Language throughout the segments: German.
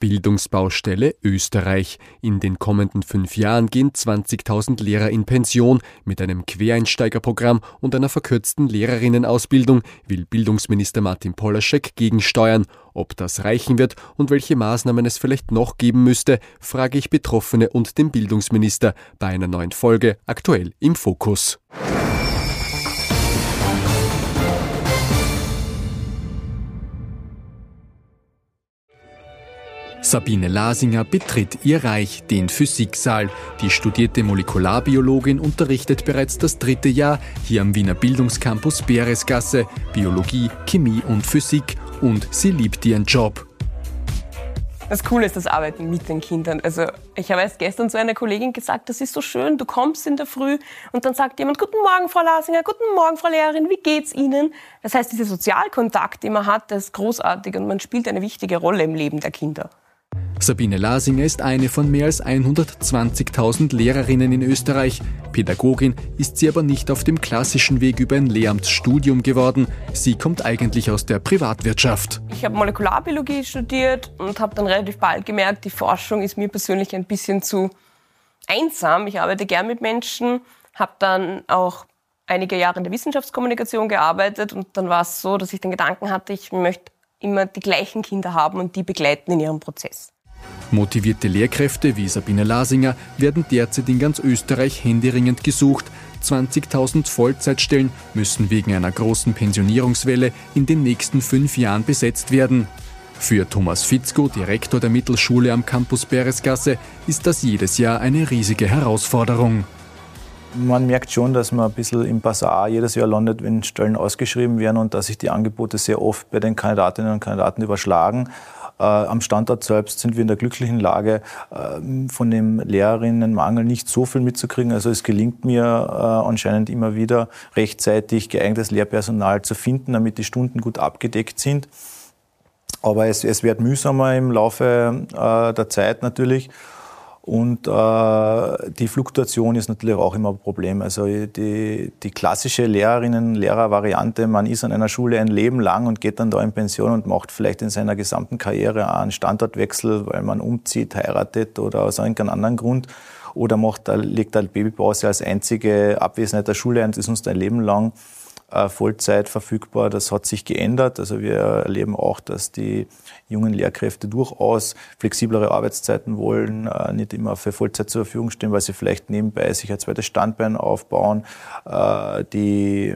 Bildungsbaustelle Österreich. In den kommenden fünf Jahren gehen 20.000 Lehrer in Pension. Mit einem Quereinsteigerprogramm und einer verkürzten Lehrerinnenausbildung will Bildungsminister Martin Polaschek gegensteuern. Ob das reichen wird und welche Maßnahmen es vielleicht noch geben müsste, frage ich Betroffene und den Bildungsminister bei einer neuen Folge aktuell im Fokus. Sabine Lasinger betritt ihr Reich, den Physiksaal. Die studierte Molekularbiologin unterrichtet bereits das dritte Jahr hier am Wiener Bildungscampus Beresgasse Biologie, Chemie und Physik und sie liebt ihren Job. Das Coole ist das Arbeiten mit den Kindern. Also ich habe erst gestern zu einer Kollegin gesagt, das ist so schön, du kommst in der Früh und dann sagt jemand, guten Morgen, Frau Lasinger, guten Morgen, Frau Lehrerin, wie geht's Ihnen? Das heißt, dieser Sozialkontakt, den man hat, das ist großartig und man spielt eine wichtige Rolle im Leben der Kinder. Sabine Lasinger ist eine von mehr als 120.000 Lehrerinnen in Österreich. Pädagogin ist sie aber nicht auf dem klassischen Weg über ein Lehramtsstudium geworden. Sie kommt eigentlich aus der Privatwirtschaft. Ich habe Molekularbiologie studiert und habe dann relativ bald gemerkt, die Forschung ist mir persönlich ein bisschen zu einsam. Ich arbeite gern mit Menschen, habe dann auch einige Jahre in der Wissenschaftskommunikation gearbeitet und dann war es so, dass ich den Gedanken hatte, ich möchte immer die gleichen Kinder haben und die begleiten in ihrem Prozess. Motivierte Lehrkräfte wie Sabine Lasinger werden derzeit in ganz Österreich händeringend gesucht. 20.000 Vollzeitstellen müssen wegen einer großen Pensionierungswelle in den nächsten fünf Jahren besetzt werden. Für Thomas Fitzko, Direktor der Mittelschule am Campus Beresgasse, ist das jedes Jahr eine riesige Herausforderung. Man merkt schon, dass man ein bisschen im Basar jedes Jahr landet, wenn Stellen ausgeschrieben werden und dass sich die Angebote sehr oft bei den Kandidatinnen und Kandidaten überschlagen. Äh, am Standort selbst sind wir in der glücklichen Lage, äh, von dem Lehrerinnenmangel nicht so viel mitzukriegen. Also es gelingt mir äh, anscheinend immer wieder rechtzeitig geeignetes Lehrpersonal zu finden, damit die Stunden gut abgedeckt sind. Aber es, es wird mühsamer im Laufe der Zeit natürlich. Und äh, die Fluktuation ist natürlich auch immer ein Problem. Also die, die klassische Lehrerinnen-Lehrer-Variante, man ist an einer Schule ein Leben lang und geht dann da in Pension und macht vielleicht in seiner gesamten Karriere einen Standortwechsel, weil man umzieht, heiratet oder aus irgendeinem anderen Grund. Oder macht, legt eine Babypause als einzige Abwesenheit der Schule ein, das ist uns ein Leben lang Vollzeit verfügbar. Das hat sich geändert. Also wir erleben auch, dass die jungen Lehrkräfte durchaus flexiblere Arbeitszeiten wollen, äh, nicht immer für Vollzeit zur Verfügung stehen, weil sie vielleicht nebenbei sich ein zweites Standbein aufbauen. Äh, die,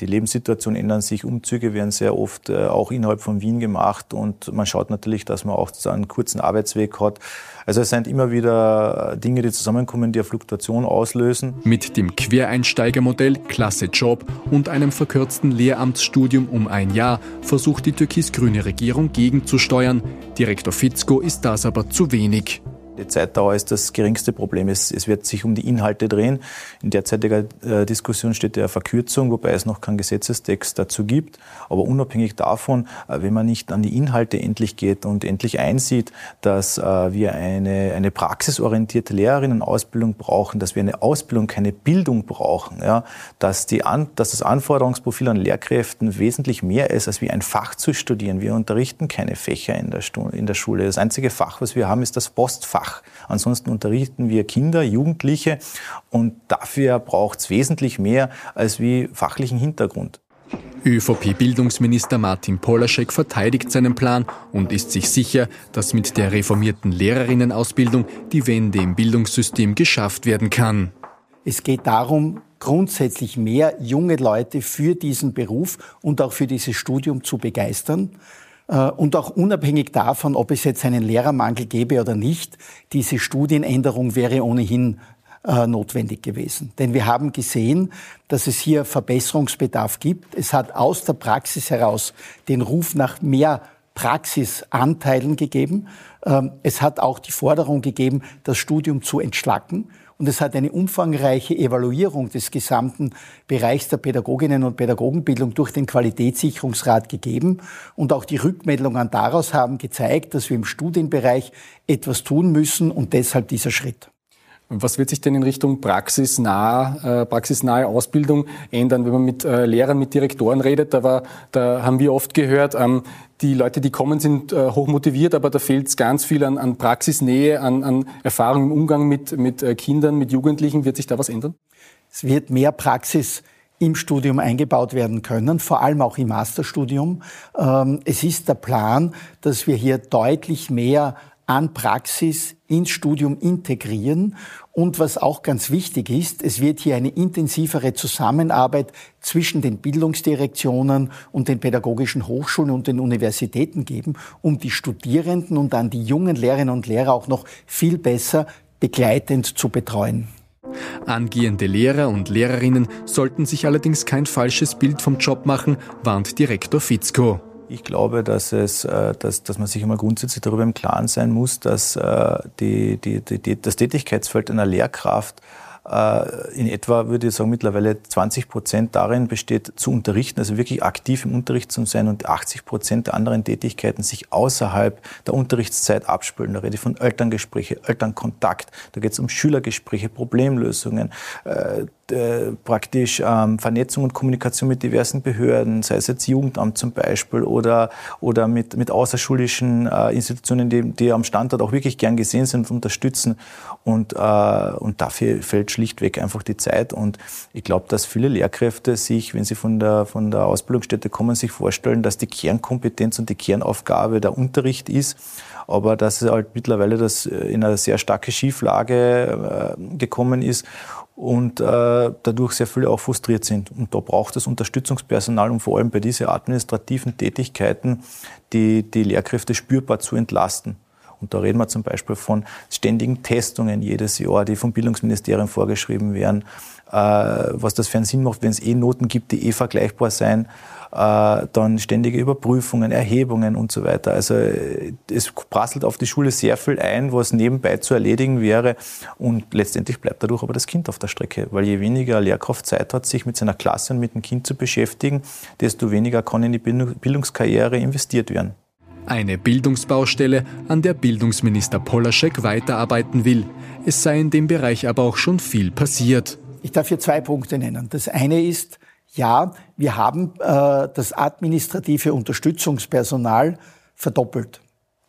die Lebenssituation ändern sich, Umzüge werden sehr oft auch innerhalb von Wien gemacht und man schaut natürlich, dass man auch einen kurzen Arbeitsweg hat. Also es sind immer wieder Dinge, die zusammenkommen, die eine Fluktuation auslösen. Mit dem Quereinsteigermodell Klasse Job und einem verkürzten Lehramtsstudium um ein Jahr versucht die türkis-grüne Regierung gegenzusteuern. Direktor Fitzko ist das aber zu wenig. Die Zeitdauer ist das geringste Problem. Es, es wird sich um die Inhalte drehen. In derzeitiger äh, Diskussion steht ja Verkürzung, wobei es noch keinen Gesetzestext dazu gibt. Aber unabhängig davon, äh, wenn man nicht an die Inhalte endlich geht und endlich einsieht, dass äh, wir eine, eine praxisorientierte Lehrerinnenausbildung brauchen, dass wir eine Ausbildung, keine Bildung brauchen, ja, dass, die an, dass das Anforderungsprofil an Lehrkräften wesentlich mehr ist, als wie ein Fach zu studieren. Wir unterrichten keine Fächer in der, in der Schule. Das einzige Fach, was wir haben, ist das Postfach. Fach. Ansonsten unterrichten wir Kinder, Jugendliche und dafür braucht es wesentlich mehr als wie fachlichen Hintergrund. ÖVP-Bildungsminister Martin Polaschek verteidigt seinen Plan und ist sich sicher, dass mit der reformierten Lehrerinnenausbildung die Wende im Bildungssystem geschafft werden kann. Es geht darum, grundsätzlich mehr junge Leute für diesen Beruf und auch für dieses Studium zu begeistern. Äh, und auch unabhängig davon, ob es jetzt einen Lehrermangel gäbe oder nicht, diese Studienänderung wäre ohnehin äh, notwendig gewesen. Denn wir haben gesehen, dass es hier Verbesserungsbedarf gibt. Es hat aus der Praxis heraus den Ruf nach mehr Praxisanteilen gegeben. Ähm, es hat auch die Forderung gegeben, das Studium zu entschlacken. Und es hat eine umfangreiche Evaluierung des gesamten Bereichs der Pädagoginnen und Pädagogenbildung durch den Qualitätssicherungsrat gegeben. Und auch die Rückmeldungen daraus haben gezeigt, dass wir im Studienbereich etwas tun müssen und deshalb dieser Schritt. Was wird sich denn in Richtung praxisnah, äh, praxisnahe Ausbildung ändern, wenn man mit äh, Lehrern, mit Direktoren redet? Da, war, da haben wir oft gehört, ähm, die Leute, die kommen, sind äh, hoch motiviert, aber da fehlt es ganz viel an, an Praxisnähe, an, an, Erfahrung im Umgang mit, mit äh, Kindern, mit Jugendlichen. Wird sich da was ändern? Es wird mehr Praxis im Studium eingebaut werden können, vor allem auch im Masterstudium. Ähm, es ist der Plan, dass wir hier deutlich mehr an Praxis ins Studium integrieren. Und was auch ganz wichtig ist, es wird hier eine intensivere Zusammenarbeit zwischen den Bildungsdirektionen und den pädagogischen Hochschulen und den Universitäten geben, um die Studierenden und dann die jungen Lehrerinnen und Lehrer auch noch viel besser begleitend zu betreuen. Angehende Lehrer und Lehrerinnen sollten sich allerdings kein falsches Bild vom Job machen, warnt Direktor Fitzko. Ich glaube, dass, es, äh, dass, dass man sich einmal grundsätzlich darüber im Klaren sein muss, dass äh, die, die, die, das Tätigkeitsfeld einer Lehrkraft äh, in etwa, würde ich sagen, mittlerweile 20 Prozent darin besteht, zu unterrichten, also wirklich aktiv im Unterricht zu sein und 80 Prozent der anderen Tätigkeiten sich außerhalb der Unterrichtszeit abspülen. Da rede ich von Elterngespräche, Elternkontakt, da geht es um Schülergespräche, Problemlösungen, äh, praktisch ähm, Vernetzung und Kommunikation mit diversen Behörden, sei es jetzt Jugendamt zum Beispiel oder, oder mit, mit außerschulischen äh, Institutionen, die, die am Standort auch wirklich gern gesehen sind und unterstützen. Und, äh, und dafür fällt schlichtweg einfach die Zeit. Und ich glaube, dass viele Lehrkräfte sich, wenn sie von der, von der Ausbildungsstätte kommen, sich vorstellen, dass die Kernkompetenz und die Kernaufgabe der Unterricht ist aber dass halt mittlerweile das äh, in eine sehr starke Schieflage äh, gekommen ist und äh, dadurch sehr viele auch frustriert sind. Und da braucht es Unterstützungspersonal, um vor allem bei diesen administrativen Tätigkeiten die, die Lehrkräfte spürbar zu entlasten. Und da reden wir zum Beispiel von ständigen Testungen jedes Jahr, die vom Bildungsministerium vorgeschrieben werden, äh, was das für einen Sinn macht, wenn es eh Noten gibt, die eh vergleichbar sein äh, dann ständige Überprüfungen, Erhebungen und so weiter. Also es prasselt auf die Schule sehr viel ein, was nebenbei zu erledigen wäre und letztendlich bleibt dadurch aber das Kind auf der Strecke, weil je weniger Lehrkraft Zeit hat, sich mit seiner Klasse und mit dem Kind zu beschäftigen, desto weniger kann in die Bildungskarriere investiert werden. Eine Bildungsbaustelle, an der Bildungsminister Polaschek weiterarbeiten will. Es sei in dem Bereich aber auch schon viel passiert. Ich darf hier zwei Punkte nennen. Das eine ist, ja, wir haben äh, das administrative Unterstützungspersonal verdoppelt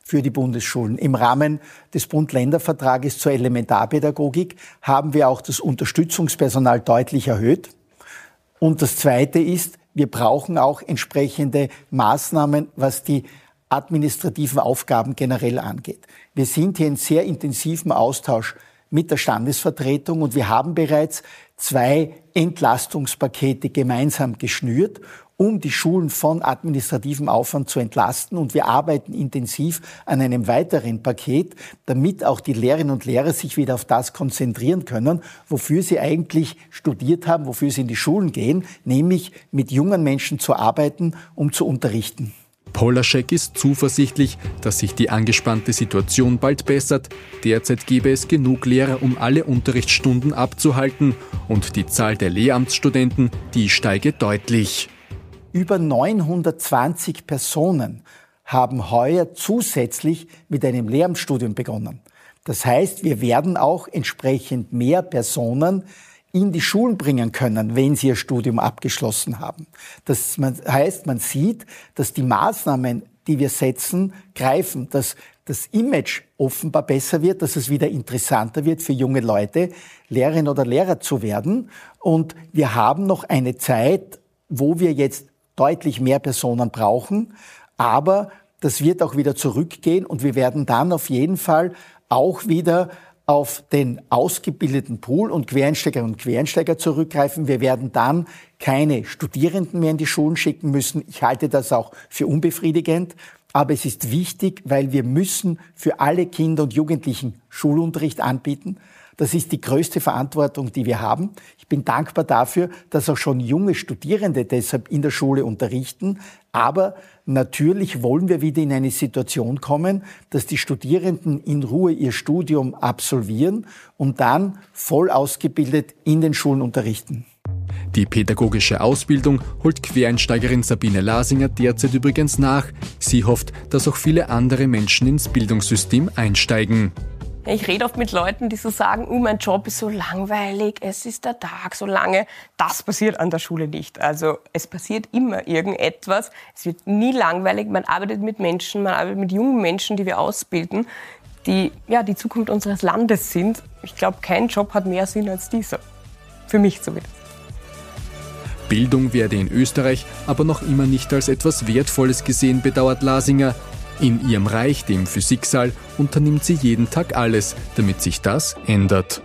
für die Bundesschulen. Im Rahmen des Bund-Länder-Vertrages zur Elementarpädagogik haben wir auch das Unterstützungspersonal deutlich erhöht. Und das Zweite ist, wir brauchen auch entsprechende Maßnahmen, was die administrativen Aufgaben generell angeht. Wir sind hier in sehr intensivem Austausch mit der Standesvertretung und wir haben bereits zwei Entlastungspakete gemeinsam geschnürt, um die Schulen von administrativem Aufwand zu entlasten. Und wir arbeiten intensiv an einem weiteren Paket, damit auch die Lehrerinnen und Lehrer sich wieder auf das konzentrieren können, wofür sie eigentlich studiert haben, wofür sie in die Schulen gehen, nämlich mit jungen Menschen zu arbeiten, um zu unterrichten. Polaschek ist zuversichtlich, dass sich die angespannte Situation bald bessert. Derzeit gäbe es genug Lehrer, um alle Unterrichtsstunden abzuhalten und die Zahl der Lehramtsstudenten, die steige deutlich. Über 920 Personen haben heuer zusätzlich mit einem Lehramtsstudium begonnen. Das heißt, wir werden auch entsprechend mehr Personen in die Schulen bringen können, wenn sie ihr Studium abgeschlossen haben. Das heißt, man sieht, dass die Maßnahmen, die wir setzen, greifen, dass das Image offenbar besser wird, dass es wieder interessanter wird für junge Leute, Lehrerin oder Lehrer zu werden. Und wir haben noch eine Zeit, wo wir jetzt deutlich mehr Personen brauchen, aber das wird auch wieder zurückgehen und wir werden dann auf jeden Fall auch wieder auf den ausgebildeten Pool und Quereinsteigerinnen und Quereinsteiger zurückgreifen. Wir werden dann keine Studierenden mehr in die Schulen schicken müssen. Ich halte das auch für unbefriedigend. Aber es ist wichtig, weil wir müssen für alle Kinder und Jugendlichen Schulunterricht anbieten. Das ist die größte Verantwortung, die wir haben. Ich bin dankbar dafür, dass auch schon junge Studierende deshalb in der Schule unterrichten. Aber natürlich wollen wir wieder in eine Situation kommen, dass die Studierenden in Ruhe ihr Studium absolvieren und dann voll ausgebildet in den Schulen unterrichten. Die pädagogische Ausbildung holt Quereinsteigerin Sabine Lasinger derzeit übrigens nach. Sie hofft, dass auch viele andere Menschen ins Bildungssystem einsteigen. Ich rede oft mit Leuten, die so sagen, oh, mein Job ist so langweilig, es ist der Tag so lange. Das passiert an der Schule nicht. Also es passiert immer irgendetwas. Es wird nie langweilig. Man arbeitet mit Menschen, man arbeitet mit jungen Menschen, die wir ausbilden, die ja die Zukunft unseres Landes sind. Ich glaube, kein Job hat mehr Sinn als dieser. Für mich zumindest. Bildung werde in Österreich aber noch immer nicht als etwas Wertvolles gesehen, bedauert Lasinger. In ihrem Reich, dem Physiksaal, unternimmt sie jeden Tag alles, damit sich das ändert.